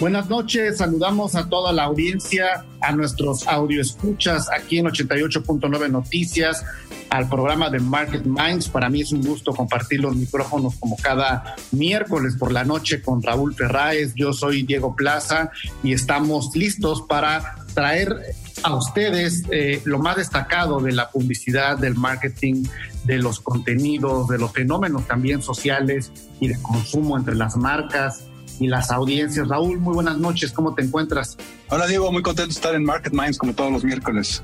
Buenas noches, saludamos a toda la audiencia, a nuestros audioescuchas aquí en 88.9 Noticias, al programa de Market Minds. Para mí es un gusto compartir los micrófonos como cada miércoles por la noche con Raúl Ferráez. Yo soy Diego Plaza y estamos listos para traer a ustedes eh, lo más destacado de la publicidad, del marketing, de los contenidos, de los fenómenos también sociales y de consumo entre las marcas y las audiencias. Raúl, muy buenas noches, ¿cómo te encuentras? Hola Diego, muy contento de estar en Market Minds como todos los miércoles.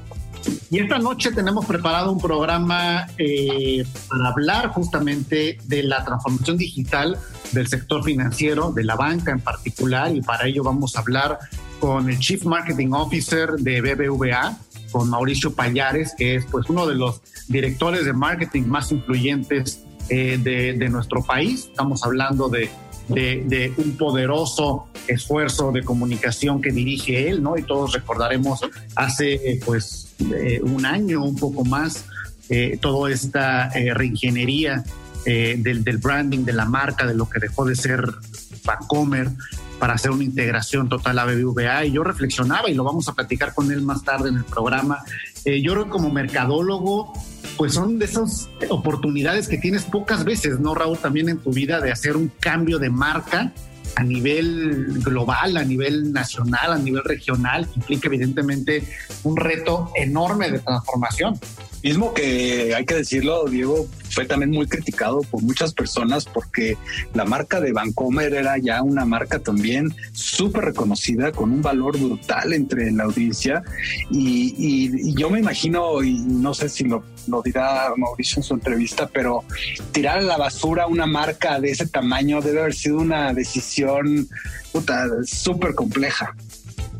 Y esta noche tenemos preparado un programa eh, para hablar justamente de la transformación digital del sector financiero, de la banca en particular, y para ello vamos a hablar con el Chief Marketing Officer de BBVA, con Mauricio Payares, que es pues uno de los directores de marketing más influyentes eh, de, de nuestro país. Estamos hablando de de, un poderoso esfuerzo de comunicación que dirige él, ¿no? Y todos recordaremos hace eh, pues eh, un año, un poco más, eh, toda esta reingeniería del, del, branding de la marca, de lo que dejó de ser Bancomer para hacer una integración total a BBVA y yo reflexionaba y lo vamos a platicar con él más tarde en el programa. Yo creo que como mercadólogo pues son de esas oportunidades que tienes pocas veces, ¿no, Raúl? También en tu vida de hacer un cambio de marca a nivel global, a nivel nacional, a nivel regional, implica evidentemente un reto enorme de transformación. Mismo que hay que decirlo, Diego, fue también muy criticado por muchas personas porque la marca de Vancomer era ya una marca también súper reconocida con un valor brutal entre la audiencia y, yo me imagino, y no sé si lo, lo dirá Mauricio en su entrevista, pero tirar a la basura una marca de ese tamaño debe haber sido una decisión súper compleja.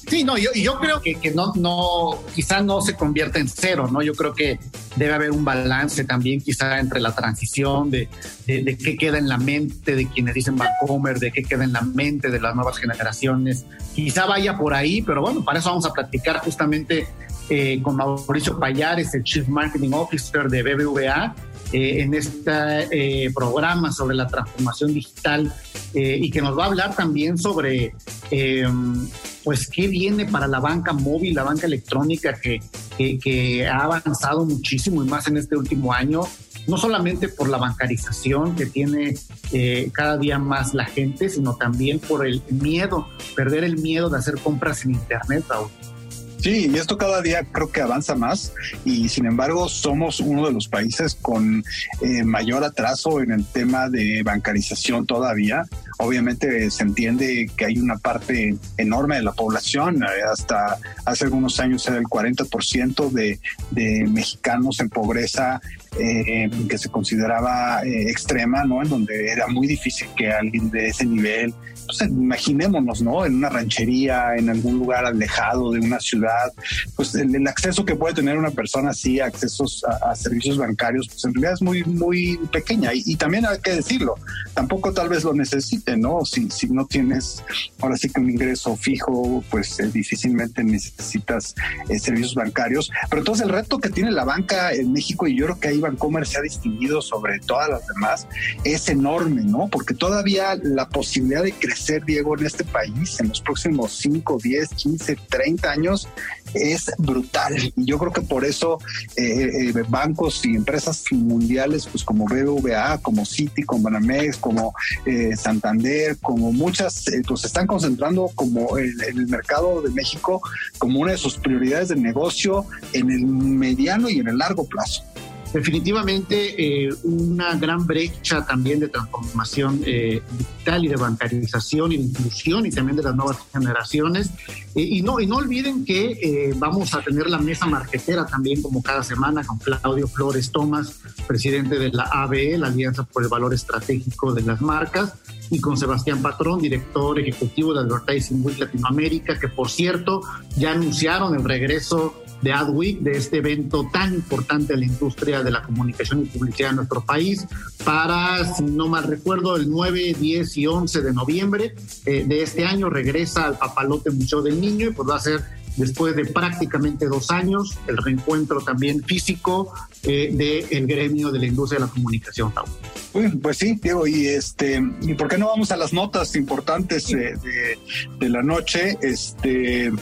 Sí, no, yo, yo creo que, que, no, no, quizá no se convierta en cero, ¿no? Yo creo que debe haber un balance también quizá entre la transición de, de, qué queda en la mente de quienes dicen Vancomer, de qué queda en la mente de las nuevas generaciones. Quizá vaya por ahí, pero bueno, para eso vamos a platicar justamente eh, con Mauricio Payares, el Chief Marketing Officer de BBVA, eh, en este eh, programa sobre la transformación digital y que nos va a hablar también sobre pues qué viene para la banca móvil, la banca electrónica que, que, ha avanzado muchísimo y más en este último año, no solamente por la bancarización que tiene eh, cada día más la gente, sino también por el miedo, perder el miedo de hacer compras en Internet, Raúl. Sí, y esto cada día creo que avanza más y sin embargo somos uno de los países con eh, mayor atraso en el tema de bancarización todavía. Obviamente se entiende que hay una parte enorme de la población, eh, hasta hace algunos años era el 40% de, de mexicanos en pobreza eh, que se consideraba extrema, ¿no? En donde era muy difícil que alguien de ese nivel pues imaginémonos, ¿no? En una ranchería, en algún lugar alejado de una ciudad, pues pues el, acceso que puede tener una persona así, accesos a, servicios bancarios, pues en realidad es muy, muy pequeña. Y, también hay que decirlo, tampoco tal vez lo necesite, ¿no? Si, si no tienes ahora sí que un ingreso fijo, pues eh, difícilmente necesitas eh, servicios bancarios. Pero entonces el reto que tiene la banca en México, y yo creo que ahí Bancomer se ha distinguido sobre todas las demás, es enorme, ¿no? Porque todavía la posibilidad de crecer, Diego, en este país en los próximos 5, 10, 15, 30 años es brutal. Y yo creo que por eso eh, eh, bancos y empresas mundiales, pues como BBVA, como Citi, como Banamex, como eh, Santander, como muchas, pues están concentrando como el mercado de México como una de sus prioridades de negocio en el mediano y en el largo plazo definitivamente eh, una gran brecha también de transformación eh, digital y de bancarización y de inclusión y también de las nuevas generaciones. Eh, y, no, y no olviden que vamos a tener la mesa marquetera también como cada semana con Claudio Flores Tomás, presidente de la ABE, la Alianza por el Valor Estratégico de las Marcas, y con Sebastián Patrón, director ejecutivo de Advertising Week Latinoamérica, que por cierto ya anunciaron el regreso de Adweek, de este evento tan importante de la industria de la comunicación y publicidad en nuestro país, para, si no mal recuerdo, el 9, 10 y 11 de noviembre eh, de este año regresa al Papalote Museo del Niño y pues va a ser después de prácticamente dos años el reencuentro también físico eh, del gremio de la industria de la comunicación. pues sí, Diego, y este, ¿y por qué no vamos a las notas importantes de, de la noche? Este,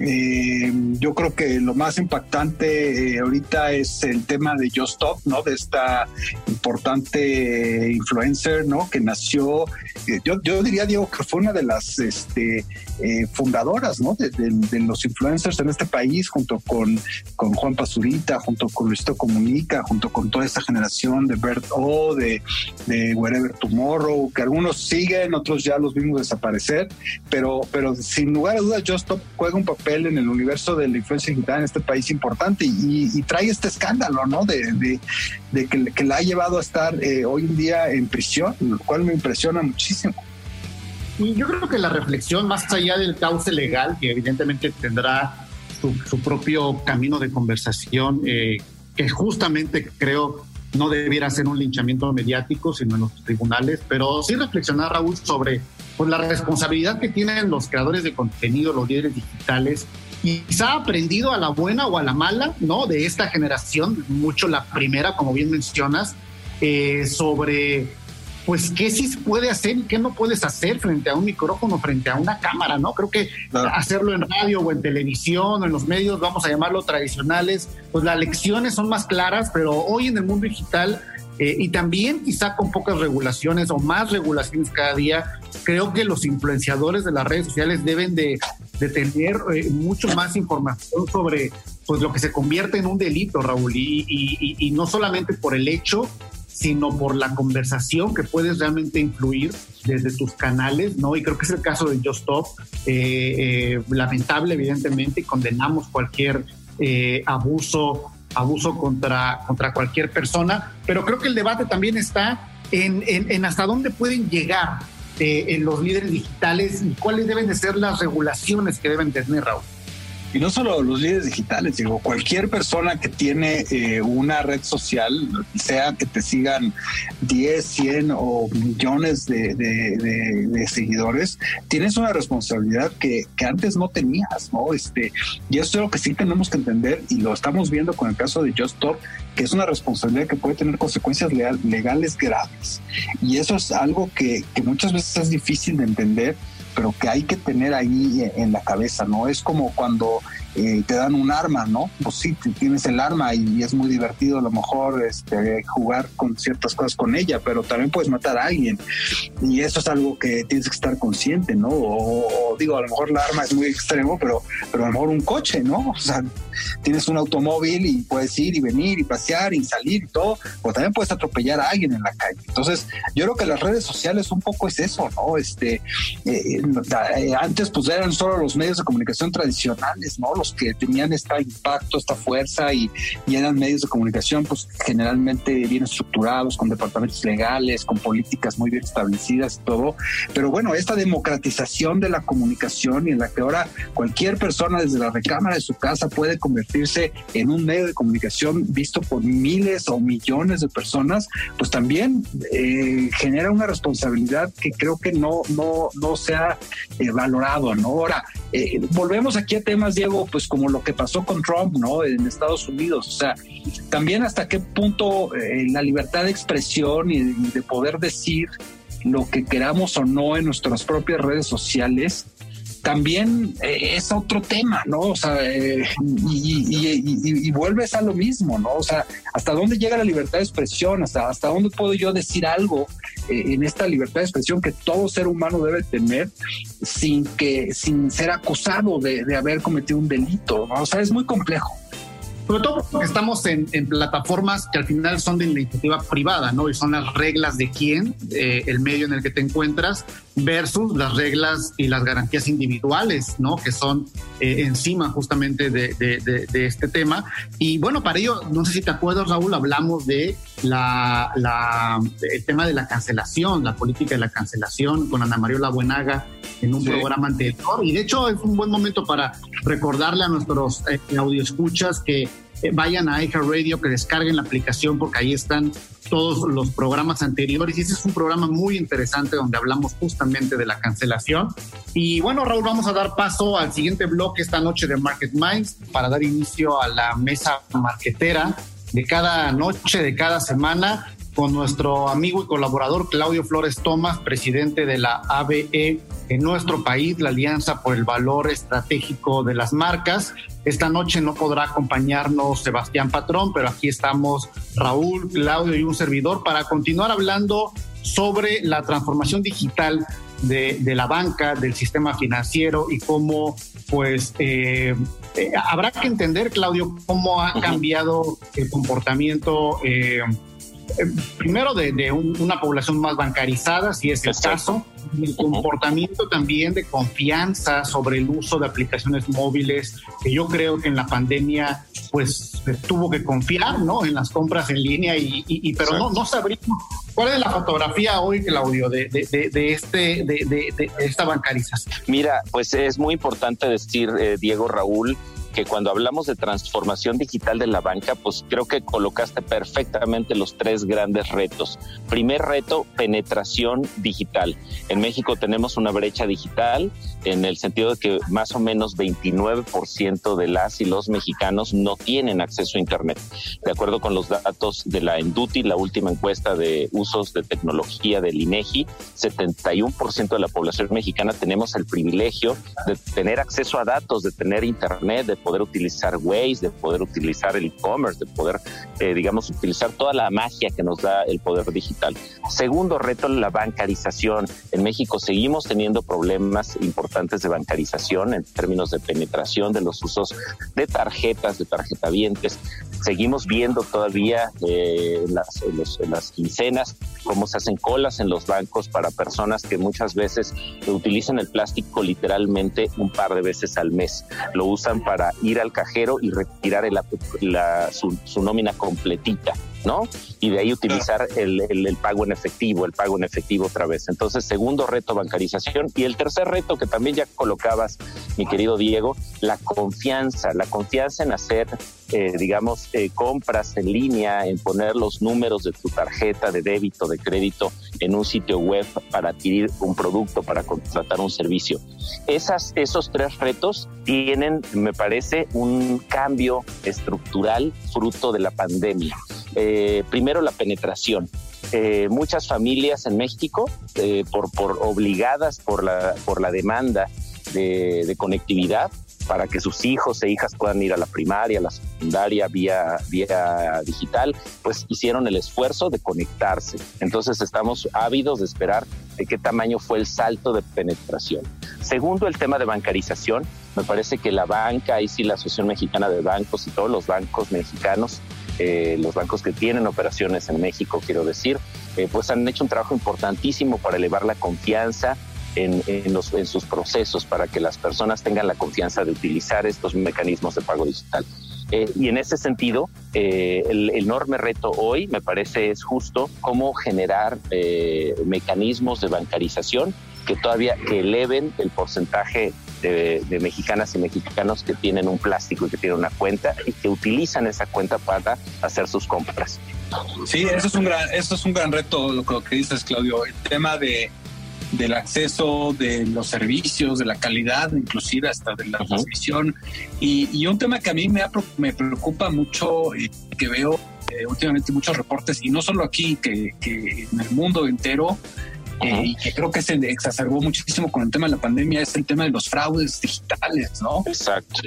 eh, yo creo que lo más impactante eh, ahorita es el tema de Just Stop, ¿no? De esta importante influencer, ¿no? Que nació, eh, yo, yo, diría, Diego, que fue una de las este, eh, fundadoras, ¿no? De, los influencers en este país, junto con, con Juan Pazurita, junto con Luisito Comunica, junto con toda esta generación de Bert O, de, de Wherever Tomorrow, que algunos siguen, otros ya los vimos desaparecer, pero, pero sin lugar a dudas, Just Stop juega un papel en el universo de la influencia digital en este país importante y, trae este escándalo, ¿no? De, que, la ha llevado a estar eh, hoy en día en prisión, lo cual me impresiona muchísimo. Y yo creo que la reflexión, más allá del cauce legal, que evidentemente tendrá su, propio camino de conversación, eh, que justamente creo no debiera ser un linchamiento mediático, sino en los tribunales, pero sí reflexionar, Raúl, sobre pues, la responsabilidad que tienen los creadores de contenido, los líderes digitales, y quizá ha aprendido a la buena o a la mala, ¿no? De esta generación, mucho la primera, como bien mencionas, eh, sobre pues qué sí se puede hacer y qué no puedes hacer frente a un micrófono, frente a una cámara, ¿no? Creo que hacerlo en radio o en televisión o en los medios, vamos a llamarlo tradicionales, pues las lecciones son más claras, pero hoy en el mundo digital eh, y también quizá con pocas regulaciones o más regulaciones cada día, creo que los influenciadores de las redes sociales deben de, tener eh, mucho más información sobre pues, lo que se convierte en un delito, Raúl, y, y no solamente por el hecho sino por la conversación que puedes realmente influir desde tus canales, ¿no? Y creo que es el caso de Just Stop, eh, eh, lamentable evidentemente, y condenamos cualquier eh, abuso, abuso contra, contra cualquier persona, pero creo que el debate también está en, en hasta dónde pueden llegar en los líderes digitales y cuáles deben de ser las regulaciones que deben tener, Raúl. Y no solo los líderes digitales, digo, cualquier persona que tiene eh, una red social, sea que te sigan 10, 100 o millones de, seguidores, tienes una responsabilidad que, antes no tenías, ¿no? Este, y eso es lo que sí tenemos que entender y lo estamos viendo con el caso de Just Stop, que es una responsabilidad que puede tener consecuencias legales graves. Y eso es algo que, que muchas veces es difícil de entender pero que hay que tener ahí en la cabeza, ¿no? Es como cuando eh, te dan un arma, ¿no? Pues sí, tienes el arma y es muy divertido a lo mejor este, jugar con ciertas cosas con ella, pero también puedes matar a alguien. Y eso es algo que tienes que estar consciente, ¿no? O, digo, a lo mejor la arma es muy extremo, pero, pero a lo mejor un coche, ¿no? O sea, tienes un automóvil y puedes ir y venir y pasear y salir y todo, o también puedes atropellar a alguien en la calle. Entonces, yo creo que las redes sociales un poco es eso, ¿no? Este, eh, eh, antes pues eran solo los medios de comunicación tradicionales, ¿no? Medios que tenían este impacto, esta fuerza y, y eran medios de comunicación, pues generalmente bien estructurados, con departamentos legales, con políticas muy bien establecidas y todo. Pero bueno, esta democratización de la comunicación y en la que ahora cualquier persona desde la recámara de su casa puede convertirse en un medio de comunicación visto por miles o millones de personas, pues también eh, genera una responsabilidad que creo que no, no, no se ha eh, valorado, ¿no? Ahora, eh, volvemos aquí a temas, Diego, pues como lo que pasó con Trump, ¿no? En Estados Unidos, o sea, también hasta qué punto la libertad de expresión y de poder decir lo que queramos o no en nuestras propias redes sociales, también eh, es otro tema, ¿no? O sea, eh, y, vuelves a lo mismo, ¿no? O sea, ¿hasta dónde llega la libertad de expresión? ¿Hasta, hasta dónde puedo yo decir algo eh, en esta libertad de expresión que todo ser humano debe tener sin que, sin ser acusado de, haber cometido un delito? ¿no? O sea, es muy complejo. Sobre todo porque estamos en, plataformas que al final son de iniciativa privada, ¿no? Y son las reglas de quién, el medio en el que te encuentras, versus las reglas y las garantías individuales, ¿no? Que son eh, encima justamente de, de, este tema. Y bueno, para ello, no sé si te acuerdas, Raúl, hablamos de la, la, el tema de la cancelación, la política de la cancelación con Ana María Buenaga en un programa anterior. Y de hecho es un buen momento para recordarle a nuestros eh, escuchas que vayan a Radio, que descarguen la aplicación porque ahí están todos los programas anteriores. Y ese es un programa muy interesante donde hablamos justamente de la cancelación. Y bueno, Raúl, vamos a dar paso al siguiente bloque esta noche de Market Minds para dar inicio a la mesa marquetera de cada noche, de cada semana con nuestro amigo y colaborador Claudio Flores Tomás, presidente de la ABE en nuestro país, la Alianza por el Valor Estratégico de las Marcas. Esta noche no podrá acompañarnos Sebastián Patrón, pero aquí estamos Raúl, Claudio y un servidor para continuar hablando sobre la transformación digital de, la banca, del sistema financiero y cómo, pues, eh, eh, habrá que entender, Claudio, cómo ha cambiado el comportamiento. Eh, eh, primero de, una población más bancarizada, si es el caso, el comportamiento también de confianza sobre el uso de aplicaciones móviles, que yo creo que en la pandemia pues tuvo que confiar, ¿no? En las compras en línea y, pero no, no sabríamos cuál es la fotografía hoy, Claudio, de, de, de este, de, esta bancarización. Mira, pues es muy importante decir, eh, Diego Raúl, que cuando hablamos de transformación digital de la banca, pues creo que colocaste perfectamente los tres grandes retos. Primer reto, penetración digital. En México tenemos una brecha digital en el sentido de que más o menos 29% de las y los mexicanos no tienen acceso a Internet. De acuerdo con los datos de la Enduti, la última encuesta de usos de tecnología del INEGI, 71% de la población mexicana tenemos el privilegio de tener acceso a datos, de tener Internet, de poder utilizar Waze, de poder utilizar el e-commerce, de poder, eh, digamos, utilizar toda la magia que nos da el poder digital. Segundo reto, la bancarización. En México seguimos teniendo problemas importantes de bancarización en términos de penetración de los usos de tarjetas, de tarjetavientes. Seguimos viendo todavía eh, las, las quincenas cómo se hacen colas en los bancos para personas que muchas veces utilizan el plástico literalmente un par de veces al mes. Lo usan para ir al cajero y retirar su, nómina completita, ¿no? Y de ahí utilizar el, el, pago en efectivo, el pago en efectivo otra vez. Entonces, segundo reto, bancarización. Y el tercer reto que también ya colocabas, mi querido Diego, la confianza, la confianza en hacer eh, digamos, eh, compras en línea, en poner los números de tu tarjeta de débito, de crédito en un sitio web para adquirir un producto, para contratar un servicio. Esas, esos tres retos tienen, me parece, un cambio estructural fruto de la pandemia. Eh, primero, la penetración. muchas familias en México, por, por obligadas por la, por la demanda de, conectividad, para que sus hijos e hijas puedan ir a la primaria, a la secundaria vía, vía digital, pues hicieron el esfuerzo de conectarse. Entonces estamos ávidos de esperar de qué tamaño fue el salto de penetración. Segundo, el tema de bancarización. Me parece que la banca, y sí la Asociación Mexicana de Bancos y todos los bancos mexicanos, eh, los bancos que tienen operaciones en México, quiero decir, eh, pues han hecho un trabajo importantísimo para elevar la confianza en, en sus procesos para que las personas tengan la confianza de utilizar estos mecanismos de pago digital. Eh, y en ese sentido, eh, el, enorme reto hoy, me parece, es justo cómo generar eh, mecanismos de bancarización que todavía que eleven el porcentaje de, mexicanas y mexicanos que tienen un plástico y que tienen una cuenta y que utilizan esa cuenta para hacer sus compras. Sí, eso es un gran, eso es un gran reto, lo que dices, Claudio. El tema de del acceso, de los servicios, de la calidad, inclusive hasta de la transmisión. Y, un tema que a mí me, me preocupa mucho, y que veo eh, últimamente muchos reportes, y no solo aquí, que, que en el mundo entero, eh, y que creo que se exacerbó muchísimo con el tema de la pandemia es el tema de los fraudes digitales, ¿no? Exacto.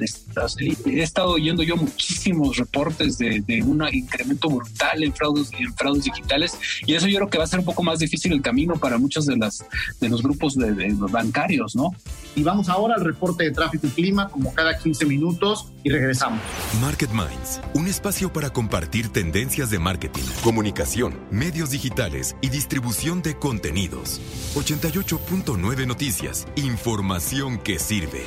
He estado oyendo yo muchísimos reportes de, un incremento brutal en fraudes, en fraudes digitales y eso yo creo que va a ser un poco más difícil el camino para muchos de, las, de los grupos de, de bancarios, ¿no? Y vamos ahora al reporte de tráfico y clima como cada 15 minutos y regresamos. Market Minds, un espacio para compartir tendencias de marketing, comunicación, medios digitales y distribución de contenido 88.9 Noticias. Información que sirve.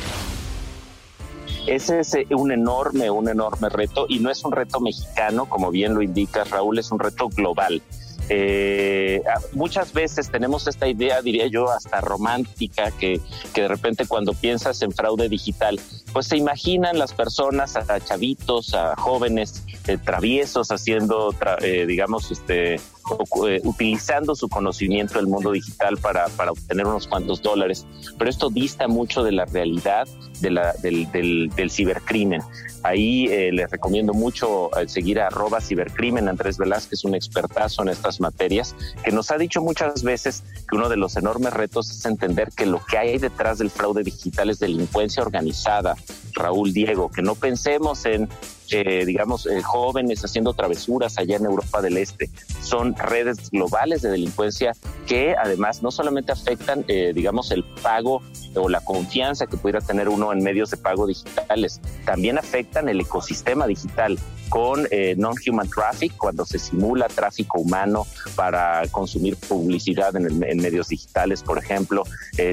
Ese es eh, un enorme, un enorme reto y no es un reto mexicano, como bien lo indica Raúl, es un reto global. Eh, muchas veces tenemos esta idea, diría yo, hasta romántica, que, que de repente cuando piensas en fraude digital, pues se imaginan las personas, a chavitos, a jóvenes eh, traviesos haciendo, eh, digamos, este, eh, utilizando su conocimiento del mundo digital para, para, obtener unos cuantos dólares. Pero esto dista mucho de la realidad de la, del, del, del cibercrimen. Ahí les recomiendo mucho seguir a arroba cibercrimen. Andrés Velázquez, un expertazo en estas materias, que nos ha dicho muchas veces que uno de los enormes retos es entender que lo que hay detrás del fraude digital es delincuencia organizada, Raúl Diego, que no pensemos en eh, digamos, eh, jóvenes haciendo travesuras allá en Europa del Este. Son redes globales de delincuencia que además no solamente afectan, eh, digamos, el pago o la confianza que pudiera tener uno en medios de pago digitales, también afectan el ecosistema digital con non-human traffic, cuando se simula tráfico humano para consumir publicidad en, en medios digitales, por ejemplo,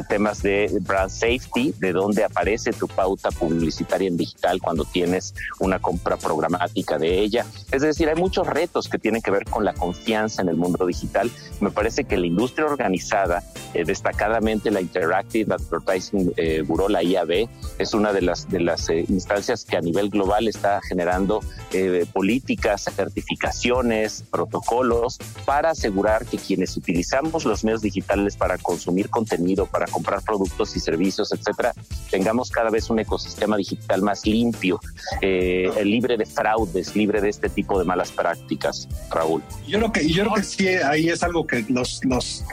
temas de brand safety, de dónde aparece tu pauta publicitaria en digital cuando tienes una compra programática de ella. Es decir, hay muchos retos que tienen que ver con la confianza en el mundo digital. Me parece que la industria organizada, eh, destacadamente la Interactive Advertising eh, Bureau, la IAB, es una de las, de las eh, instancias que a nivel global está generando políticas, certificaciones, protocolos para asegurar que quienes utilizamos los medios digitales para consumir contenido, para comprar productos y servicios, etcétera, tengamos cada vez un ecosistema digital más limpio. el libre de fraudes, libre de este tipo de malas prácticas, Raúl. Yo creo que, yo creo que sí, ahí es algo que los, los,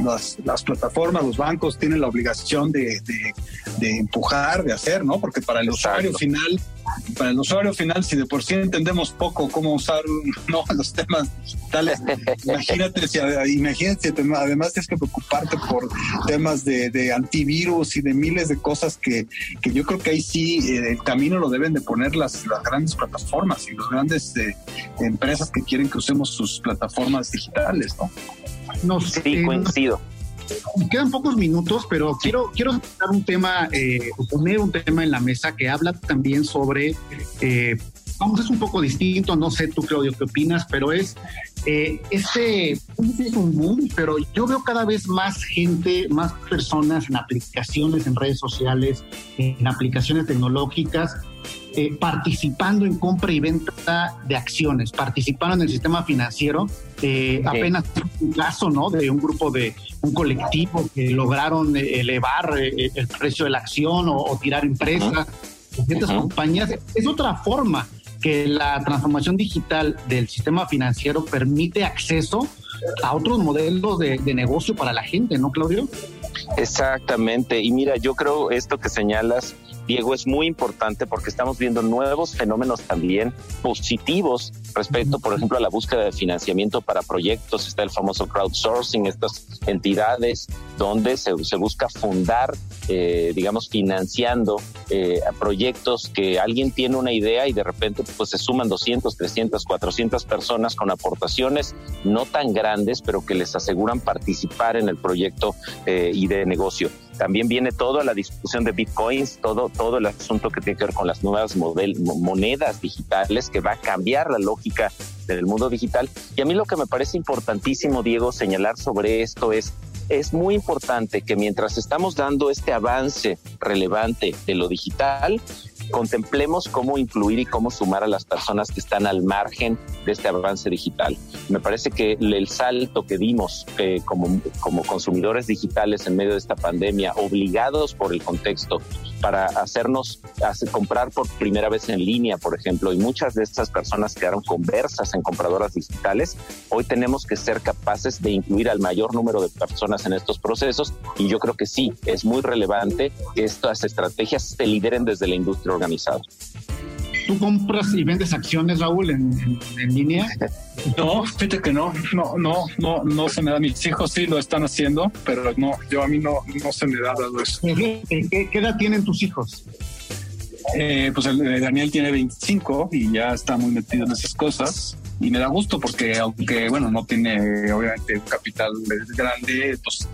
las, plataformas, los bancos tienen la obligación de, de, empujar, de hacer, ¿no? Porque para el usuario final para el usuario final, si de por sí entendemos poco cómo usar no, los temas digitales, imagínate si imagínate, además tienes que preocuparte por temas de, antivirus y de miles de cosas que, que yo creo que ahí sí eh, el camino lo deben de poner las, las grandes plataformas y las grandes eh, empresas que quieren que usemos sus plataformas digitales, ¿no? No, sí, coincido. Quedan pocos minutos, pero quiero, quiero dar un tema, eh, poner un tema en la mesa que habla también sobre, eh, vamos, es un poco distinto, no sé tú, Claudio, qué opinas, pero es eh, este, es un boom, pero yo veo cada vez más gente, más personas en aplicaciones, en redes sociales, en aplicaciones tecnológicas eh, participando en compra y venta de acciones, participando en el sistema financiero. Eh, Apenas un caso, ¿no? De un grupo de un colectivo que lograron elevar eh, el precio de la acción o, tirar empresas, uh compañías. Es otra forma que la transformación digital del sistema financiero permite acceso a otros modelos de, de negocio para la gente, ¿no, Claudio? Exactamente. Y mira, yo creo esto que señalas Diego, es muy importante porque estamos viendo nuevos fenómenos también positivos respecto, por ejemplo, a la búsqueda de financiamiento para proyectos. Está el famoso crowdsourcing, estas entidades donde se, busca fundar, eh, digamos, financiando eh, proyectos que alguien tiene una idea y de repente pues se suman 200, 300, 400 personas con aportaciones no tan grandes, pero que les aseguran participar en el proyecto eh, y de negocio. También viene toda la discusión de bitcoins, todo, todo el asunto que tiene que ver con las nuevas monedas digitales que va a cambiar la lógica del mundo digital. Y a mí lo que me parece importantísimo, Diego, señalar sobre esto es es muy importante que mientras estamos dando este avance relevante de lo digital, contemplemos cómo incluir y cómo sumar a las personas que están al margen de este avance digital. Me parece que el salto que dimos eh, como, como consumidores digitales en medio de esta pandemia, obligados por el contexto para hacernos hacer, comprar por primera vez en línea, por ejemplo, y muchas de estas personas quedaron conversas en compradoras digitales, hoy tenemos que ser capaces de incluir al mayor número de personas en estos procesos y yo creo que sí, es muy relevante que estas estrategias se lideren desde la industria organizado. ¿Tú compras y vendes acciones, Raúl, en, línea? No, fíjate que no, no, no, no, no se me da. Mis hijos sí lo están haciendo, pero no, yo a mí no, no se me da dado eso. ¿Qué, qué edad tienen tus hijos? Eh, pues el, Daniel tiene 25 y ya está muy metido en esas cosas. Y me da gusto porque aunque bueno no tiene obviamente un capital grande pues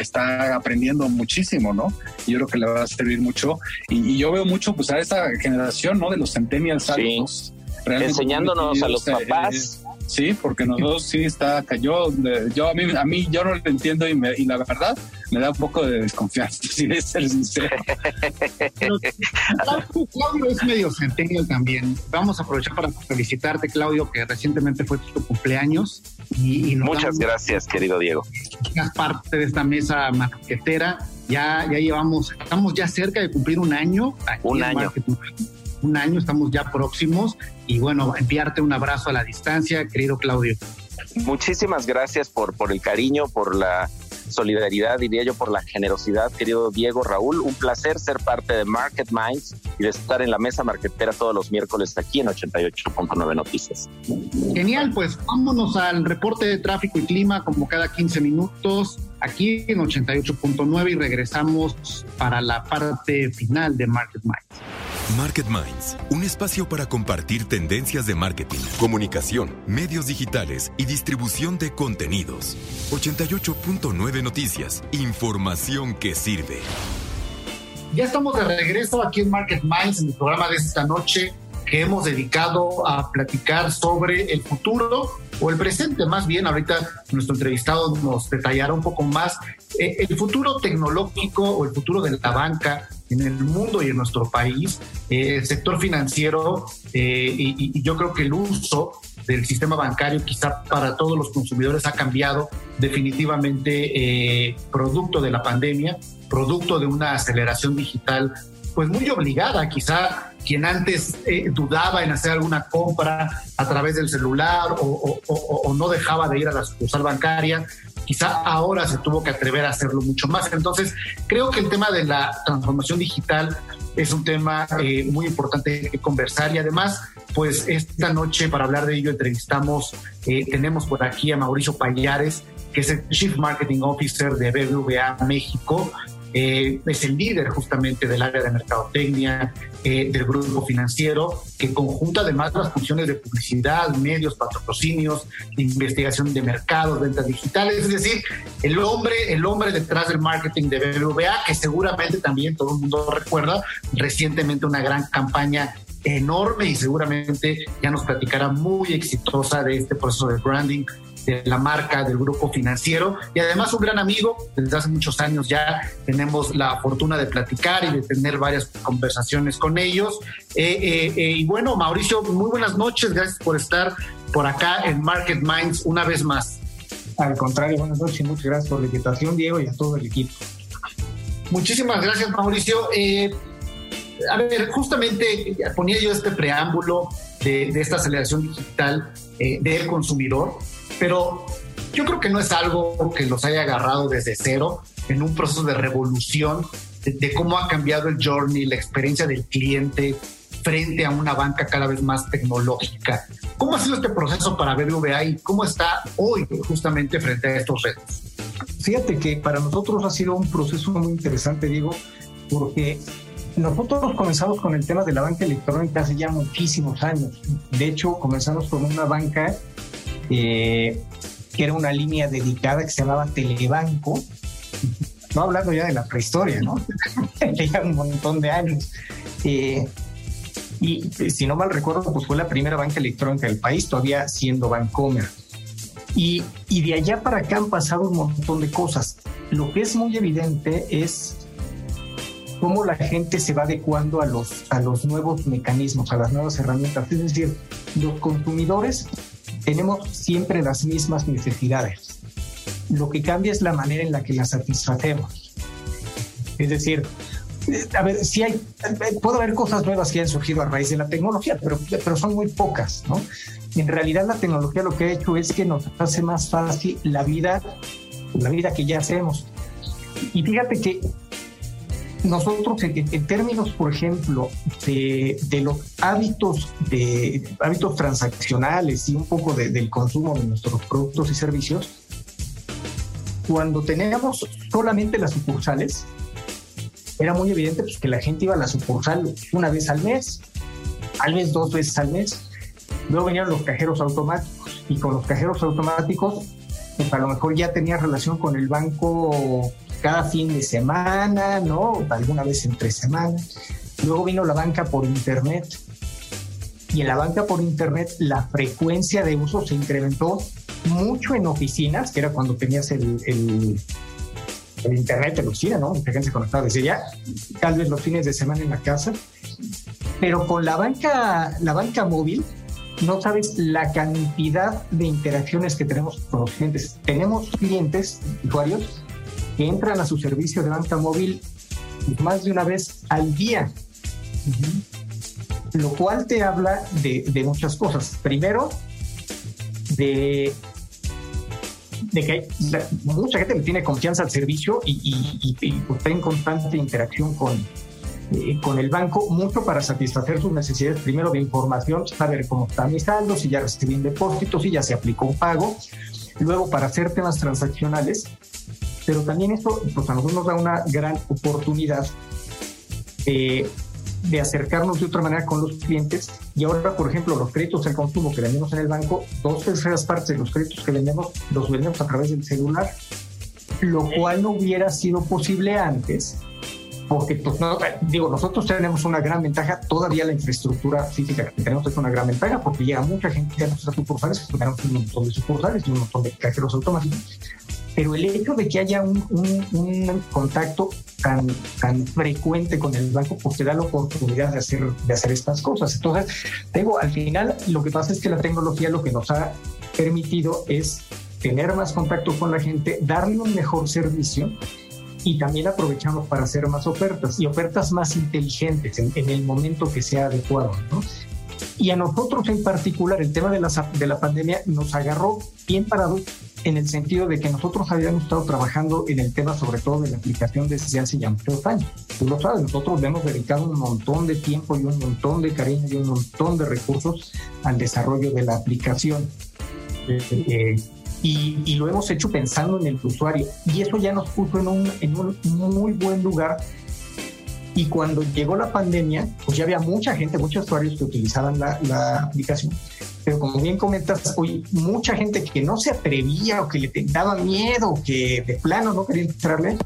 está aprendiendo muchísimo no y yo creo que le va a servir mucho. Y, yo veo mucho pues a esta generación no de los centennials enseñándonos a los papás. sí, porque nosotros sí está, yo, yo a mí, a mí yo no lo entiendo y, y la verdad me da un poco de desconfianza, si de ser sincero. Claudio es medio centennial también. Vamos a aprovechar para felicitarte, Claudio, que recientemente fue tu cumpleaños. Y, Muchas gracias, querido Diego. Es parte de esta mesa marquetera. Ya, ya llevamos, estamos ya cerca de cumplir un año. Un año un año, estamos ya próximos y bueno, enviarte un abrazo a la distancia, querido Claudio. Muchísimas gracias por, por el cariño, por la solidaridad, diría yo, por la generosidad, querido Diego Raúl. Un placer ser parte de Market Minds y de estar en la mesa marketera todos los miércoles aquí en 88.9 Noticias. Genial, pues vámonos al reporte de tráfico y clima como cada 15 minutos aquí en 88.9 y regresamos para la parte final de Market Minds. Market Minds, un espacio para compartir tendencias de marketing, comunicación, medios digitales y distribución de contenidos. 88.9 Noticias, información que sirve. Ya estamos de regreso aquí en Market Minds, en el programa de esta noche que hemos dedicado a platicar sobre el futuro o el presente más bien. Ahorita nuestro entrevistado nos detallará un poco más eh, el futuro tecnológico o el futuro de la banca en el mundo y en nuestro país, eh, el sector financiero eh, y, y, yo creo que el uso del sistema bancario quizá para todos los consumidores ha cambiado definitivamente producto de la pandemia, producto de una aceleración digital pues muy obligada, quizá quien antes eh, dudaba en hacer alguna compra a través del celular o, no dejaba de ir a la sucursal bancaria, quizá ahora se tuvo que atrever a hacerlo mucho más. Entonces, creo que el tema de la transformación digital es un tema eh, muy importante que conversar y además, pues esta noche para hablar de ello entrevistamos, eh, tenemos por aquí a Mauricio Payares, que es el Chief Marketing Officer de BBVA México, eh, es el líder justamente del área de mercadotecnia eh, del grupo financiero, que conjunta además las funciones de publicidad, medios, patrocinios, investigación de mercados, ventas digitales, es decir, el hombre, el hombre detrás del marketing de BBVA, que seguramente también todo el mundo recuerda recientemente una gran campaña enorme y seguramente ya nos platicará muy exitosa de este proceso de branding de la marca del grupo financiero y además un gran amigo, desde hace muchos años ya tenemos la fortuna de platicar y de tener varias conversaciones con ellos. Eh, eh, eh, y bueno, Mauricio, muy buenas noches, gracias por estar por acá en Market Minds una vez más. Al contrario, buenas noches y muchas gracias por la invitación, Diego, y a todo el equipo. Muchísimas gracias, Mauricio. a ver, justamente ponía yo este preámbulo de, de esta aceleración digital del consumidor pero yo creo que no es algo que los haya agarrado desde cero en un proceso de revolución de, cómo ha cambiado el journey, la experiencia del cliente frente a una banca cada vez más tecnológica. ¿Cómo ha sido este proceso para BBVA y cómo está hoy justamente frente a estos retos? Fíjate que para nosotros ha sido un proceso muy interesante, Diego, porque nosotros comenzamos con el tema de la banca electrónica hace ya muchísimos años. De hecho, comenzamos con una banca eh, que era una línea dedicada que se llamaba Telebanco, estoy hablando ya de la prehistoria, ¿no? ya un montón de años. Eh, y si no mal recuerdo, pues fue la primera banca electrónica del país, todavía siendo Bancomer. Y, y de allá para acá han pasado un montón de cosas. Lo que es muy evidente es cómo la gente se va adecuando a los, a los nuevos mecanismos, a las nuevas herramientas. Es decir, los consumidores tenemos siempre las mismas necesidades. Lo que cambia es la manera en la que las satisfacemos. Es decir, a ver, si hay, puede haber cosas nuevas que han surgido a raíz de la tecnología, pero, pero son muy pocas, ¿no? En realidad la tecnología lo que ha hecho es que nos hace más fácil la vida, la vida que ya hacemos. Y fíjate que nosotros en, términos, por ejemplo, de, los hábitos, de hábitos transaccionales y un poco del consumo de nuestros productos y servicios, cuando teníamos solamente las sucursales, era muy evidente pues, que la gente iba a la sucursal una vez al mes, tal vez dos veces al mes. Luego venían los cajeros automáticos y con los cajeros automáticos, pues a lo mejor ya tenía relación con el banco cada fin de semana, ¿no? Alguna vez entre semanas. Luego vino la banca por Internet. Y en la banca por Internet la frecuencia de uso se incrementó mucho en oficinas, que era cuando tenías el, el, Internet en oficina, ¿no? Mucha gente se conectaba desde ya, tal vez los fines de semana en la casa. Pero con la banca, la banca móvil, no sabes la cantidad de interacciones que tenemos con los clientes. Tenemos clientes, usuarios, que entran a su servicio de banca móvil más de una vez al día. Lo cual te habla de, muchas cosas. Primero, de, de que mucha gente le tiene confianza al servicio y, está en constante interacción con, eh, con el banco, mucho para satisfacer sus necesidades, primero de información, saber cómo están mis saldos, si ya recibí un depósito, si ya se aplicó un pago, luego para hacer temas transaccionales pero también esto pues a nosotros nos da una gran oportunidad eh, de acercarnos de otra manera con los clientes. Y ahora, por ejemplo, los créditos al consumo que vendemos en el banco, dos terceras partes de los créditos que vendemos los vendemos a través del celular, lo cual no hubiera sido posible antes. Porque, pues, digo, nosotros tenemos una gran ventaja, todavía la infraestructura física que tenemos es una gran ventaja, porque llega mucha gente a nuestras sucursales, tenemos un montón de sucursales y un montón de cajeros automáticos pero el hecho de que haya un, contacto tan, tan frecuente con el banco, pues te da la oportunidad de hacer, de hacer estas cosas. Entonces, digo, al final lo que pasa es que la tecnología lo que nos ha permitido es tener más contacto con la gente, darle un mejor servicio y también aprovechamos para hacer más ofertas y ofertas más inteligentes en, el momento que sea adecuado. ¿no? Y a nosotros en particular, el tema de la, de la pandemia nos agarró bien parados en el sentido de que nosotros habíamos estado trabajando en el tema sobre todo de la aplicación desde hace ya muchos años. Tú lo sabes, nosotros le hemos dedicado un montón de tiempo y un montón de cariño y un montón de recursos al desarrollo de la aplicación. Eh, y, y, lo hemos hecho pensando en el usuario. Y eso ya nos puso en un, en un muy buen lugar y cuando llegó la pandemia, pues ya había mucha gente, muchos usuarios que utilizaban la, la aplicación. Pero como bien comentas, hoy mucha gente que no se atrevía o que le daba miedo, que de plano no quería entrarle,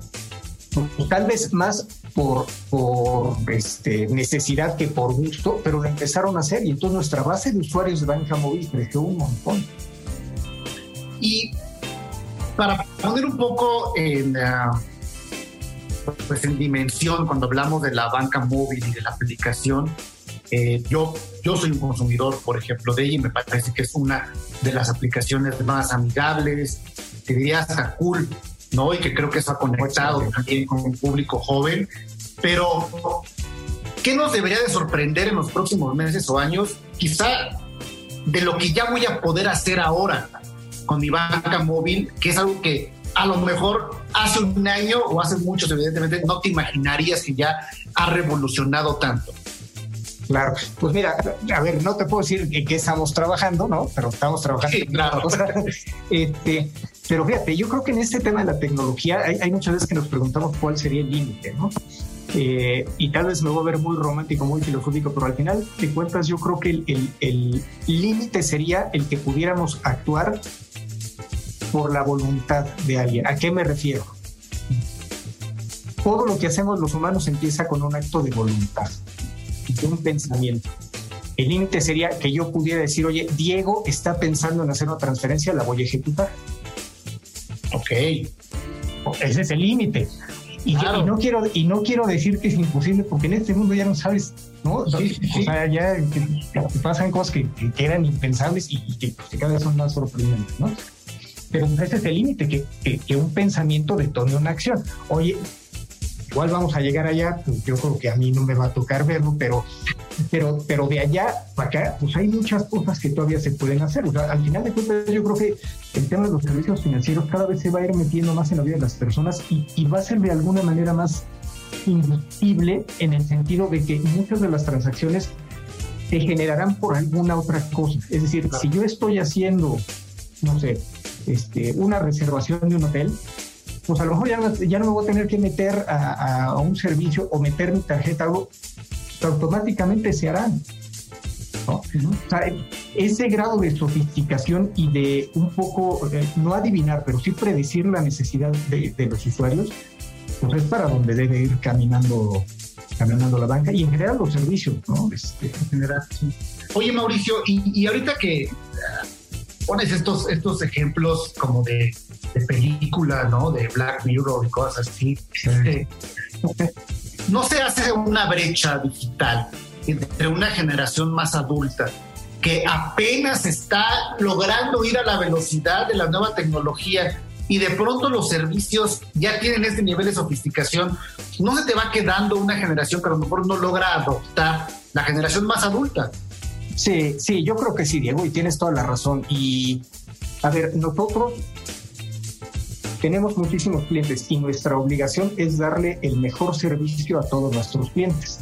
pues tal vez más por, por este, necesidad que por gusto, pero lo empezaron a hacer y entonces nuestra base de usuarios de banca móvil creció un montón. Y para poner un poco en... Uh pues en dimensión cuando hablamos de la banca móvil y de la aplicación. Eh, yo, yo soy un consumidor, por ejemplo, de ella y me parece que es una de las aplicaciones más amigables, te diría hasta cool, ¿no? Y que creo que está conectado también con un público joven. Pero, ¿qué nos debería de sorprender en los próximos meses o años? Quizá de lo que ya voy a poder hacer ahora con mi banca móvil, que es algo que a lo mejor hace un año o hace muchos, evidentemente, no te imaginarías que ya ha revolucionado tanto. Claro, pues mira, a ver, no te puedo decir en qué estamos trabajando, ¿no? Pero estamos trabajando. Sí, claro. este, pero fíjate, yo creo que en este tema de la tecnología hay, muchas veces que nos preguntamos cuál sería el límite, ¿no? Eh, y tal vez me voy a ver muy romántico, muy filosófico, pero al final de cuentas yo creo que el límite sería el que pudiéramos actuar por la voluntad de alguien. ¿A qué me refiero? todo lo que hacemos los humanos empieza con un acto de voluntad, de un pensamiento. El límite sería que yo pudiera decir, oye, Diego está pensando en hacer una transferencia, la voy a ejecutar. Ok. Ese es el límite. Y, no quiero, y no quiero decir que es imposible, porque en este mundo ya no sabes, ¿no? o sea, ya pasan cosas que, eran impensables y, que, pues, cada vez son más sorprendentes, ¿no? Pero ese es el límite, que, que, un pensamiento detone una acción. Oye, igual vamos a llegar allá, pues yo creo que a mí no me va a tocar verlo, pero, pero, pero de allá para acá, pues hay muchas cosas que todavía se pueden hacer. O sea, al final de cuentas, yo creo que el tema de los servicios financieros cada vez se va a ir metiendo más en la vida de las personas y, va a ser de alguna manera más invisible en el sentido de que muchas de las transacciones se generarán por alguna otra cosa. Es decir, si yo estoy haciendo, no sé, este, una reservación de un hotel, pues a lo mejor ya no, ya no me voy a tener que meter a, un servicio o meter mi tarjeta, algo, automáticamente se harán. ¿no? O sea, ese grado de sofisticación y de un poco, eh, no adivinar, pero sí predecir la necesidad de, los usuarios, pues es para donde debe ir caminando caminando la banca y en general los servicios, ¿no? Este, en general, Oye, Mauricio, y, y ahorita que pones estos, estos ejemplos como de, película, ¿no? De Black Mirror y cosas así. Este, no se hace una brecha digital entre una generación más adulta que apenas está logrando ir a la velocidad de la nueva tecnología y de pronto los servicios ya tienen este nivel de sofisticación, no se te va quedando una generación que a lo mejor no logra adoptar la generación más adulta. Sí, sí, yo creo que sí, Diego, y tienes toda la razón. Y, a ver, nosotros tenemos muchísimos clientes y nuestra obligación es darle el mejor servicio a todos nuestros clientes.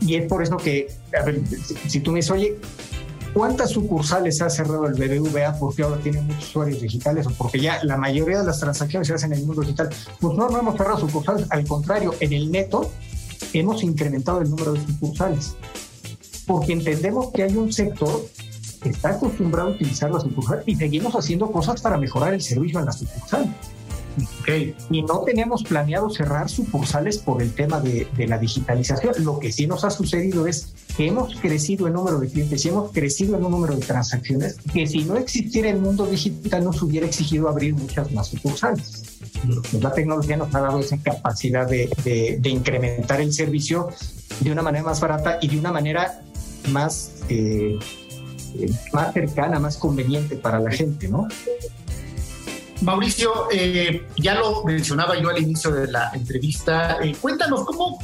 Y es por eso que, a ver, si tú me dices, oye, ¿cuántas sucursales ha cerrado el BBVA porque ahora tiene muchos usuarios digitales o porque ya la mayoría de las transacciones se hacen en el mundo digital? Pues no, no hemos cerrado sucursales, al contrario, en el neto hemos incrementado el número de sucursales porque entendemos que hay un sector que está acostumbrado a utilizar la sucursal y seguimos haciendo cosas para mejorar el servicio en la sucursal. Okay. Y no tenemos planeado cerrar sucursales por el tema de, de, la digitalización. Lo que sí nos ha sucedido es que hemos crecido en número de clientes y hemos crecido en un número de transacciones que si no existiera el mundo digital nos hubiera exigido abrir muchas más sucursales. La tecnología nos ha dado esa capacidad de, de, de incrementar el servicio de una manera más barata y de una manera más, eh, eh, más cercana, más conveniente para la gente, ¿no? Mauricio, eh, ya lo mencionaba yo al inicio de la entrevista. cuéntanos cómo,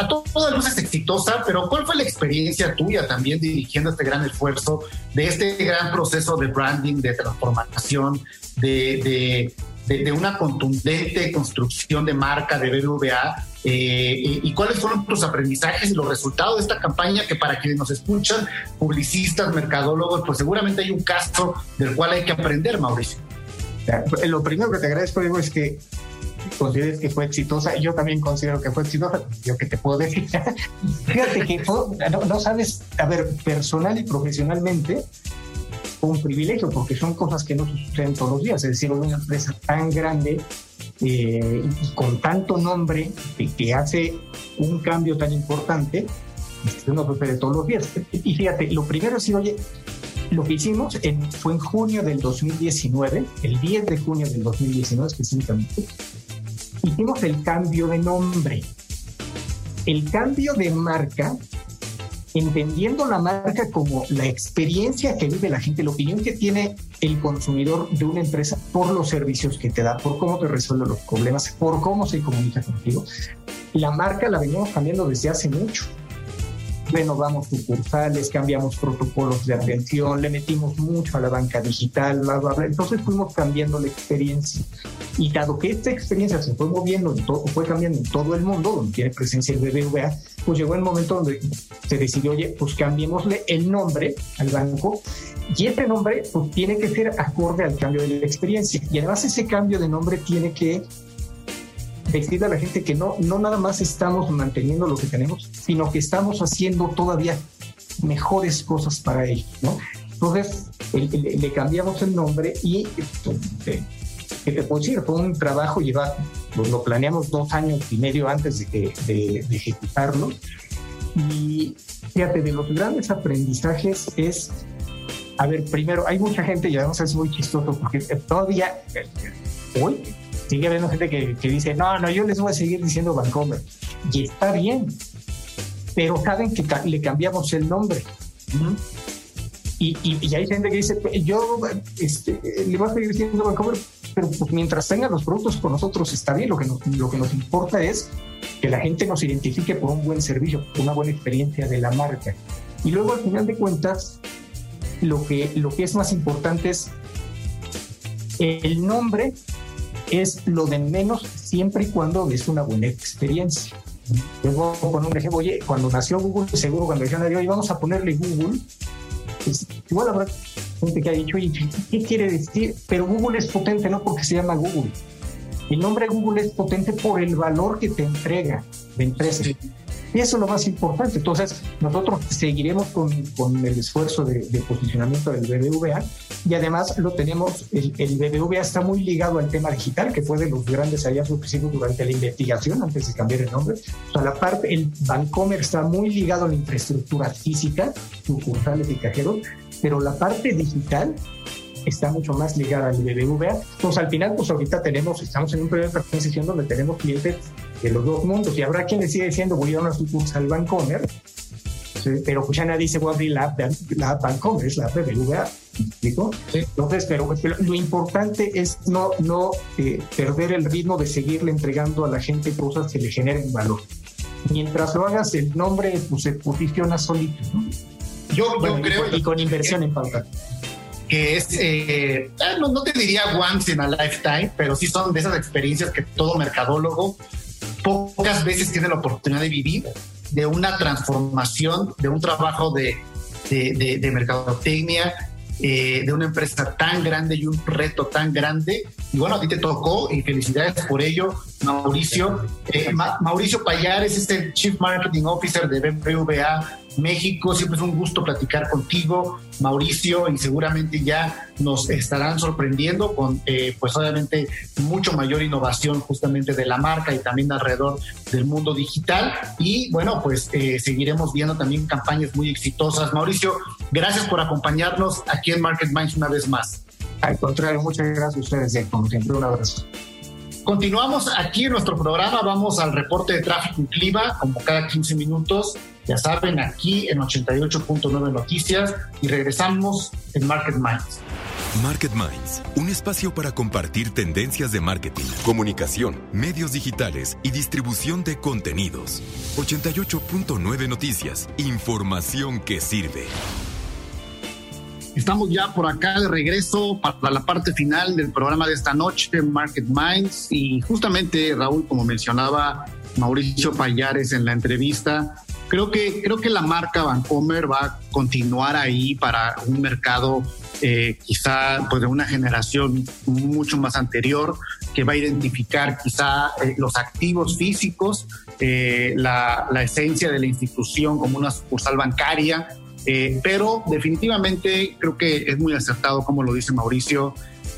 a todas luces exitosa, pero ¿cuál fue la experiencia tuya también dirigiendo este gran esfuerzo, de este gran proceso de branding, de transformación, de, de, una contundente construcción de marca de BBVA eh, y, cuáles fueron tus aprendizajes y los resultados de esta campaña que para quienes nos escuchan, publicistas, mercadólogos, pues seguramente hay un caso del cual hay que aprender, Mauricio. Lo primero que te agradezco, Diego, es que consideres que fue exitosa. Yo también considero que fue exitosa. Yo que te puedo decir. Fíjate que no, no, sabes, a ver, personal y profesionalmente, un privilegio porque son cosas que no suceden todos los días. Es decir, una empresa tan grande eh, y con tanto nombre que, hace un cambio tan importante, esto no sucede todos los días. Y fíjate, lo primero es decir, oye, lo que hicimos en, fue en junio del 2019, el 10 de junio del 2019 específicamente, hicimos el cambio de nombre. El cambio de marca entendiendo la marca como la experiencia que vive la gente, la opinión que tiene el consumidor de una empresa por los servicios que te da, por cómo te resuelve los problemas, por cómo se comunica contigo. La marca la venimos cambiando desde hace mucho renovamos sucursales, cambiamos protocolos de atención, le metimos mucho a la banca digital, bla, bla, bla. Entonces fuimos cambiando la experiencia. Y dado que esta experiencia se fue moviendo, fue cambiando en todo el mundo, donde tiene presencia el BBVA, pues llegó el momento donde se decidió, oye, pues cambiémosle el nombre al banco y ese nombre pues, tiene que ser acorde al cambio de la experiencia. Y además ese cambio de nombre tiene que decirle a la gente que no, no nada más estamos manteniendo lo que tenemos, sino que estamos haciendo todavía mejores cosas para ellos, ¿no? Entonces, le, cambiamos el nombre y este, ¿qué te puedo decir? Fue un trabajo, lleva, pues, lo planeamos dos años y medio antes de, que, de, de ejecutarlo. Y fíjate, de los grandes aprendizajes es, a ver, primero, hay mucha gente, y además es muy chistoso, porque todavía, hoy, sigue habiendo gente que, que dice, no, no, yo les voy a seguir diciendo Vancomer. Y está bien, pero saben que le cambiamos el nombre. Y, y, hay gente que dice, yo este, le voy a seguir diciendo Vancomer, pero pues, mientras tengan los productos con nosotros está bien. Lo que, nos, lo que nos importa es que la gente nos identifique por un buen servicio, por una buena experiencia de la marca. Y luego, al final de cuentas, lo que, lo que es más importante es el nombre es lo de menos siempre y cuando es una buena experiencia. A poner un ejemplo. Oye, cuando nació Google, seguro cuando dijeron, oye, vamos a ponerle Google, pues, igual habrá gente que ha dicho, oye, ¿qué quiere decir? Pero Google es potente no porque se llama Google. El nombre Google es potente por el valor que te entrega de empresa. Y eso es lo más importante. Entonces, nosotros seguiremos con, con el esfuerzo de, posicionamiento del BBVA y además lo tenemos, el, el, BBVA está muy ligado al tema digital, que fue de los grandes hallazgos que hicimos durante la investigación antes de cambiar el nombre. O sea, la parte, el Bancomer está muy ligado a la infraestructura física, sucursales y cajeros, pero la parte digital está mucho más ligada al BBVA. Entonces, al final, pues ahorita tenemos, estamos en un periodo de transición donde tenemos clientes de los dos mundos y habrá quien le siga diciendo voy a una sucursal Bancomer, pero pues ya nadie dice voy a abrir la app, la Bancomer, es la app de BBVA. ¿Explico? Entonces, pero, lo importante es no, no eh, perder el ritmo de seguirle entregando a la gente cosas que le generen valor. Mientras lo hagas, el nombre pues, se posiciona solito. Yo, yo creo. Y con inversión en pauta que es, eh, ah, no, te diría once in a lifetime, pero sí son de esas experiencias que todo mercadólogo pocas veces tiene la oportunidad de vivir, de una transformación, de un trabajo de, de, de, mercadotecnia, eh, de una empresa tan grande y un reto tan grande. Y bueno, a ti te tocó y felicidades por ello, Mauricio. Eh, Mauricio Payares es el Chief Marketing Officer de BBVA México. Siempre es un gusto platicar contigo, Mauricio, y seguramente ya nos estarán sorprendiendo con, eh, pues obviamente, mucho mayor innovación justamente de la marca y también alrededor del mundo digital. Y bueno, pues eh, seguiremos viendo también campañas muy exitosas. Mauricio, gracias por acompañarnos aquí en Market Minds una vez más. Al contrario, muchas gracias a ustedes, como siempre, un abrazo. Continuamos aquí en nuestro programa, vamos al reporte de tráfico y clima, como cada 15 minutos, ya saben, aquí en 88.9 Noticias y regresamos en Market Minds. Market Minds, un espacio para compartir tendencias de marketing, comunicación, medios digitales y distribución de contenidos. 88.9 Noticias, información que sirve. Estamos ya por acá de regreso para la parte final del programa de esta noche, Market Minds. Y justamente, Raúl, como mencionaba Mauricio Payares en la entrevista, creo que, creo que la marca Vancomer va a continuar ahí para un mercado eh, quizá pues de una generación mucho más anterior que va a identificar quizá eh, los activos físicos, eh, la, la, esencia de la institución como una sucursal bancaria, eh, pero definitivamente creo que es muy acertado, como lo dice Mauricio.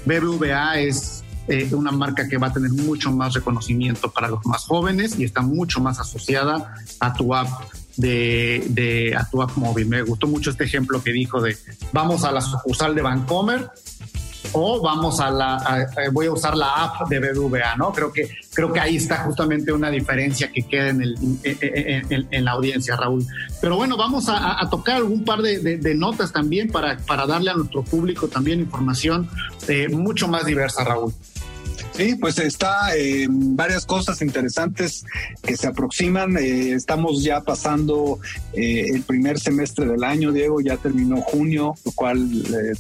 BBVA es una marca que va a tener mucho más reconocimiento para los más jóvenes y está mucho más asociada a tu app de, de a tu app móvil. Me gustó mucho este ejemplo que dijo de vamos a la sucursal de Vancomer o vamos a la, voy a usar la app de BBVA, ¿no? Creo que, creo que ahí está justamente una diferencia que queda en, el, en, la audiencia, Raúl. Pero bueno, vamos a, tocar algún par de, notas también para, para darle a nuestro público también información eh, mucho más diversa, Raúl. Sí, pues está eh, varias cosas interesantes que se aproximan. Eh, estamos ya pasando eh, el primer semestre del año, Diego, ya terminó junio, lo cual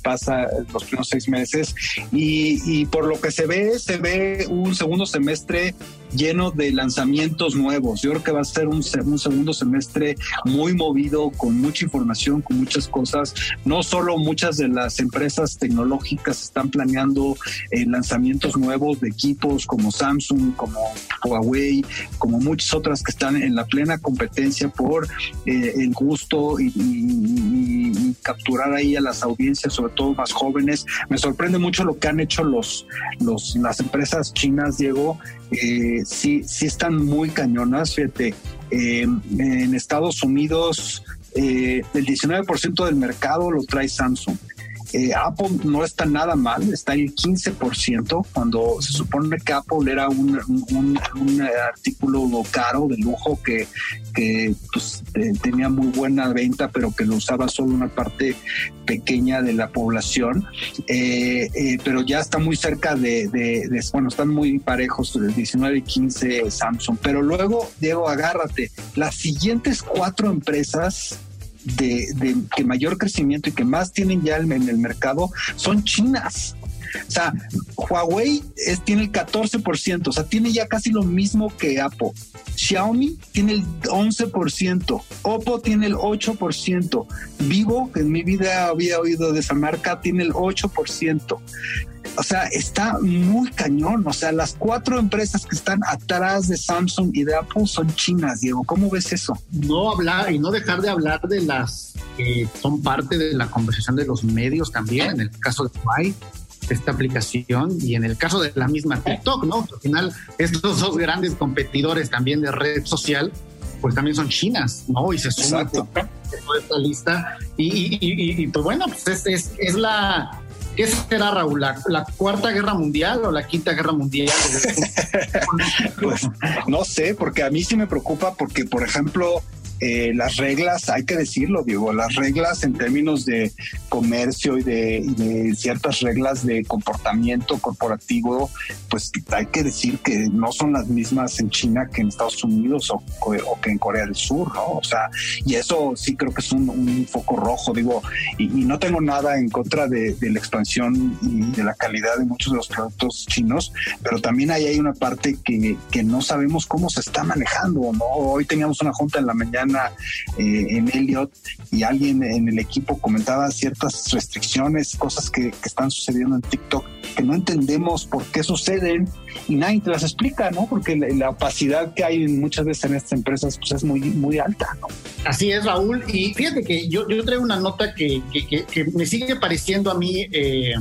pasa los primeros seis meses. Y, y por lo que se ve, se ve un segundo semestre lleno de lanzamientos nuevos. Yo creo que va a ser un, un, segundo semestre muy movido, con mucha información, con muchas cosas. No solo muchas de las empresas tecnológicas están planeando eh, lanzamientos nuevos de equipos como Samsung, como Huawei, como muchas otras que están en la plena competencia por eh, el gusto y, capturar ahí a las audiencias, sobre todo más jóvenes. Me sorprende mucho lo que han hecho los, los las empresas chinas, Diego. Eh, sí, sí están muy cañonas. Fíjate, eh, en Estados Unidos eh, el 19% del mercado lo trae Samsung. Eh, Apple no está nada mal, está en el 15%, cuando se supone que Apple era un, artículo caro, de lujo, que, pues, tenía muy buena venta, pero que lo usaba solo una parte pequeña de la población. Eh, eh, pero ya está muy cerca de, de, bueno, están muy parejos, el 19 y 15 Samsung. Pero luego, Diego, agárrate, las siguientes cuatro empresas de, que mayor crecimiento y que más tienen ya en el mercado son chinas. O sea, Huawei tiene el 14%, o sea, tiene ya casi lo mismo que Apple. Xiaomi tiene el 11%, Oppo tiene el 8%, Vivo, que en mi vida había oído de esa marca, tiene el 8% o sea, está muy cañón. O sea, las cuatro empresas que están atrás de Samsung y de Apple son chinas, Diego. ¿Cómo ves eso? No hablar y no dejar de hablar de las que son parte de la conversación de los medios también. En el caso de Huawei, esta aplicación y en el caso de la misma TikTok, ¿no? Al final, estos dos grandes competidores también de red social, pues también son chinas, ¿no? Y se suman a esta lista. Y, pues bueno, pues es, es la ¿Qué será, Raúl? ¿La, cuarta guerra mundial o la quinta guerra mundial? pues no sé, porque a mí sí me preocupa porque, por ejemplo, eh, las reglas, hay que decirlo, Diego, las reglas en términos de comercio y de, ciertas reglas de comportamiento corporativo, pues hay que decir que no son las mismas en China que en Estados Unidos o, que en Corea del Sur, ¿no? O sea, y eso sí creo que es un, foco rojo, digo, y, no tengo nada en contra de, la expansión y de la calidad de muchos de los productos chinos, pero también ahí hay una parte que, que no sabemos cómo se está manejando, ¿no? Hoy teníamos una junta en la mañana eh, en Elliot y alguien en el equipo comentaba ciertas restricciones, cosas que, están sucediendo en TikTok que no entendemos por qué suceden y nadie te las explica, ¿no? Porque la, opacidad que hay muchas veces en estas empresas pues es muy, muy alta, ¿no? Así es, Raúl. Y fíjate que yo, yo traigo una nota que, que, me sigue pareciendo a mí, eh,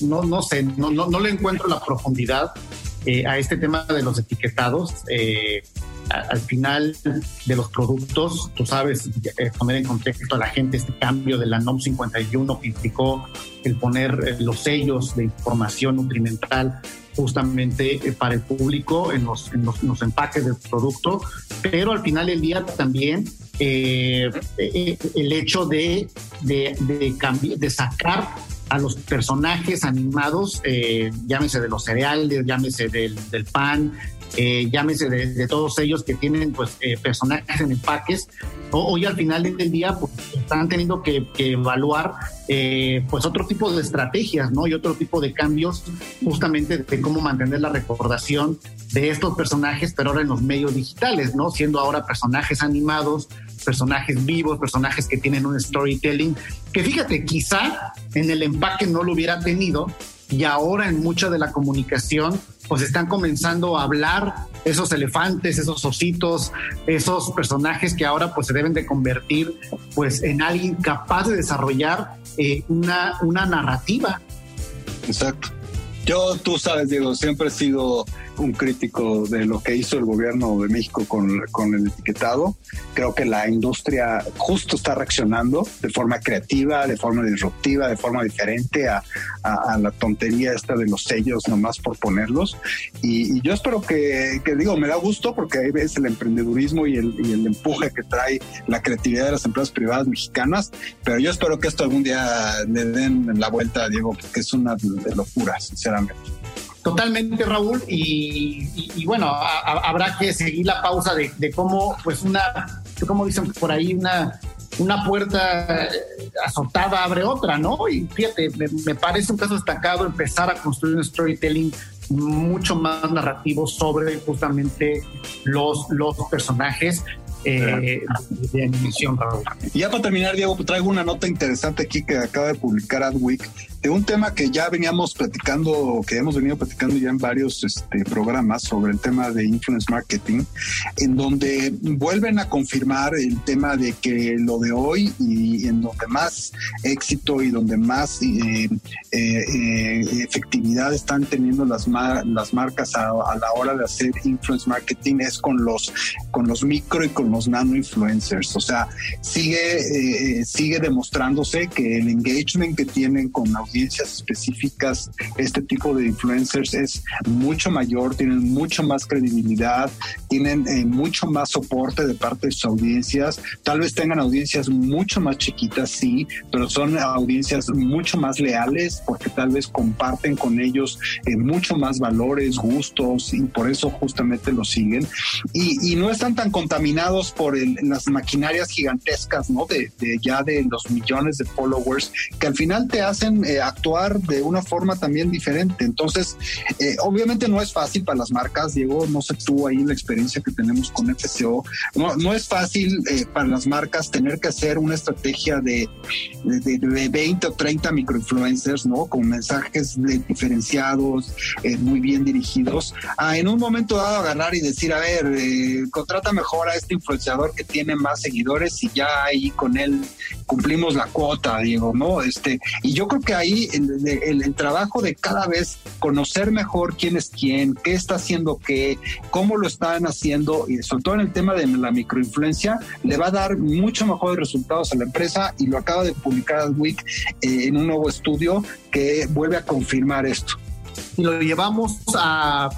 no, no sé, no, no, no le encuentro la profundidad eh, a este tema de los etiquetados. Eh, al final de los productos, tú sabes, eh, poner en contexto a la gente este cambio de la NOM 51 que implicó el poner los sellos de información nutrimental justamente para el público en los, en los, empaques del producto, pero al final del día también el hecho de, de, de, sacar a los personajes animados, eh, llámese de los cereales, llámese del, pan, eh, llámese de, todos ellos que tienen pues eh, personajes en empaques, hoy al final del día pues, están teniendo que, evaluar pues otro tipo de estrategias, ¿no? Y otro tipo de cambios justamente de cómo mantener la recordación de estos personajes, pero ahora en los medios digitales, ¿no? Siendo ahora personajes animados, personajes vivos, personajes que tienen un storytelling, que fíjate, quizá en el empaque no lo hubiera tenido y ahora en mucha de la comunicación pues están comenzando a hablar esos elefantes, esos ositos, esos personajes que ahora pues se deben de convertir pues en alguien capaz de desarrollar eh, una, una narrativa. Exacto. Yo, tú sabes, Diego, siempre he sido un crítico de lo que hizo el gobierno de México con, el etiquetado. Creo que la industria justo está reaccionando de forma creativa, de forma disruptiva, de forma diferente a, a, la tontería esta de los sellos nomás por ponerlos. Y, yo espero que, digo, me da gusto porque ahí ves el emprendedurismo y el, empuje que trae la creatividad de las empresas privadas mexicanas, pero yo espero que esto algún día le den la vuelta, Diego, porque es una locura, sinceramente. Totalmente, Raúl, y, bueno, habrá que seguir la pausa de, cómo, pues una, como dicen por ahí, una, una puerta azotada abre otra, ¿no? Y fíjate, me, parece un caso destacado empezar a construir un storytelling mucho más narrativo sobre justamente los, los personajes eh, de animación. Y ya para terminar, Diego, traigo una nota interesante aquí que acaba de publicar Adweek de un tema que ya veníamos platicando, que hemos venido platicando ya en varios este, programas sobre el tema de influence marketing, en donde vuelven a confirmar el tema de que lo de hoy y en donde más éxito y donde más eh, eh, eh, efectividad están teniendo las, las marcas a, la hora de hacer influence marketing es con los, con los micro y con los nano influencers. O sea, sigue, sigue demostrándose que el engagement que tienen con audiencias específicas, este tipo de influencers es mucho mayor, tienen mucho más credibilidad, tienen eh, mucho más soporte de parte de sus audiencias, tal vez tengan audiencias mucho más chiquitas, sí, pero son audiencias mucho más leales porque tal vez comparten con ellos eh, mucho más valores, gustos y por eso justamente lo siguen y, no están tan contaminados por las maquinarias gigantescas, ¿no? De, ya de los millones de followers que al final te hacen eh, actuar de una forma también diferente. Entonces, eh, obviamente no es fácil para las marcas, Diego, no sé tú ahí la experiencia que tenemos con FCO, no, no es fácil eh, para las marcas tener que hacer una estrategia de, de, 20 o 30 microinfluencers, ¿no? Con mensajes diferenciados, eh, muy bien dirigidos, a en un momento dado agarrar y decir, a ver, contrata mejor a este influenciador que tiene más seguidores y ya ahí con él cumplimos la cuota, Diego, ¿no? Este, y yo creo que ahí el, trabajo de cada vez conocer mejor quién es quién, qué está haciendo qué, cómo lo están haciendo, y sobre todo en el tema de la microinfluencia, le va a dar mucho mejores resultados a la empresa y lo acaba de publicar Adweek eh, en un nuevo estudio que vuelve a confirmar esto. Y lo llevamos a,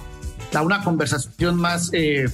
a una conversación más... Eh,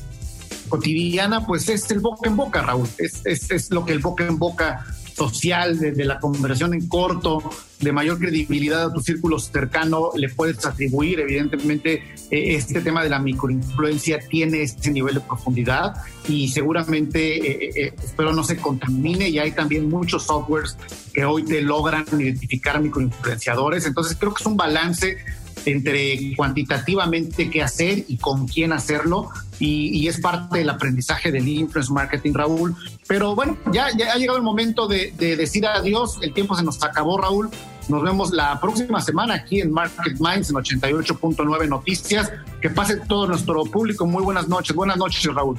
cotidiana, pues es el boca en boca, Raúl. Es, es, es, lo que el boca en boca social, de, la conversación en corto, de mayor credibilidad a tu círculo cercano, le puedes atribuir. Evidentemente, eh, este tema de la microinfluencia tiene ese nivel de profundidad y seguramente, eh, espero no se contamine. Y hay también muchos softwares que hoy te logran identificar microinfluenciadores. Entonces, creo que es un balance entre cuantitativamente qué hacer y con quién hacerlo. Y, es parte del aprendizaje del influence marketing, Raúl. Pero bueno, ya, ya ha llegado el momento de, de decir adiós. El tiempo se nos acabó, Raúl. Nos vemos la próxima semana aquí en Market Minds en 88.9 Noticias. Que pase todo nuestro público. Muy buenas noches. Buenas noches, Raúl.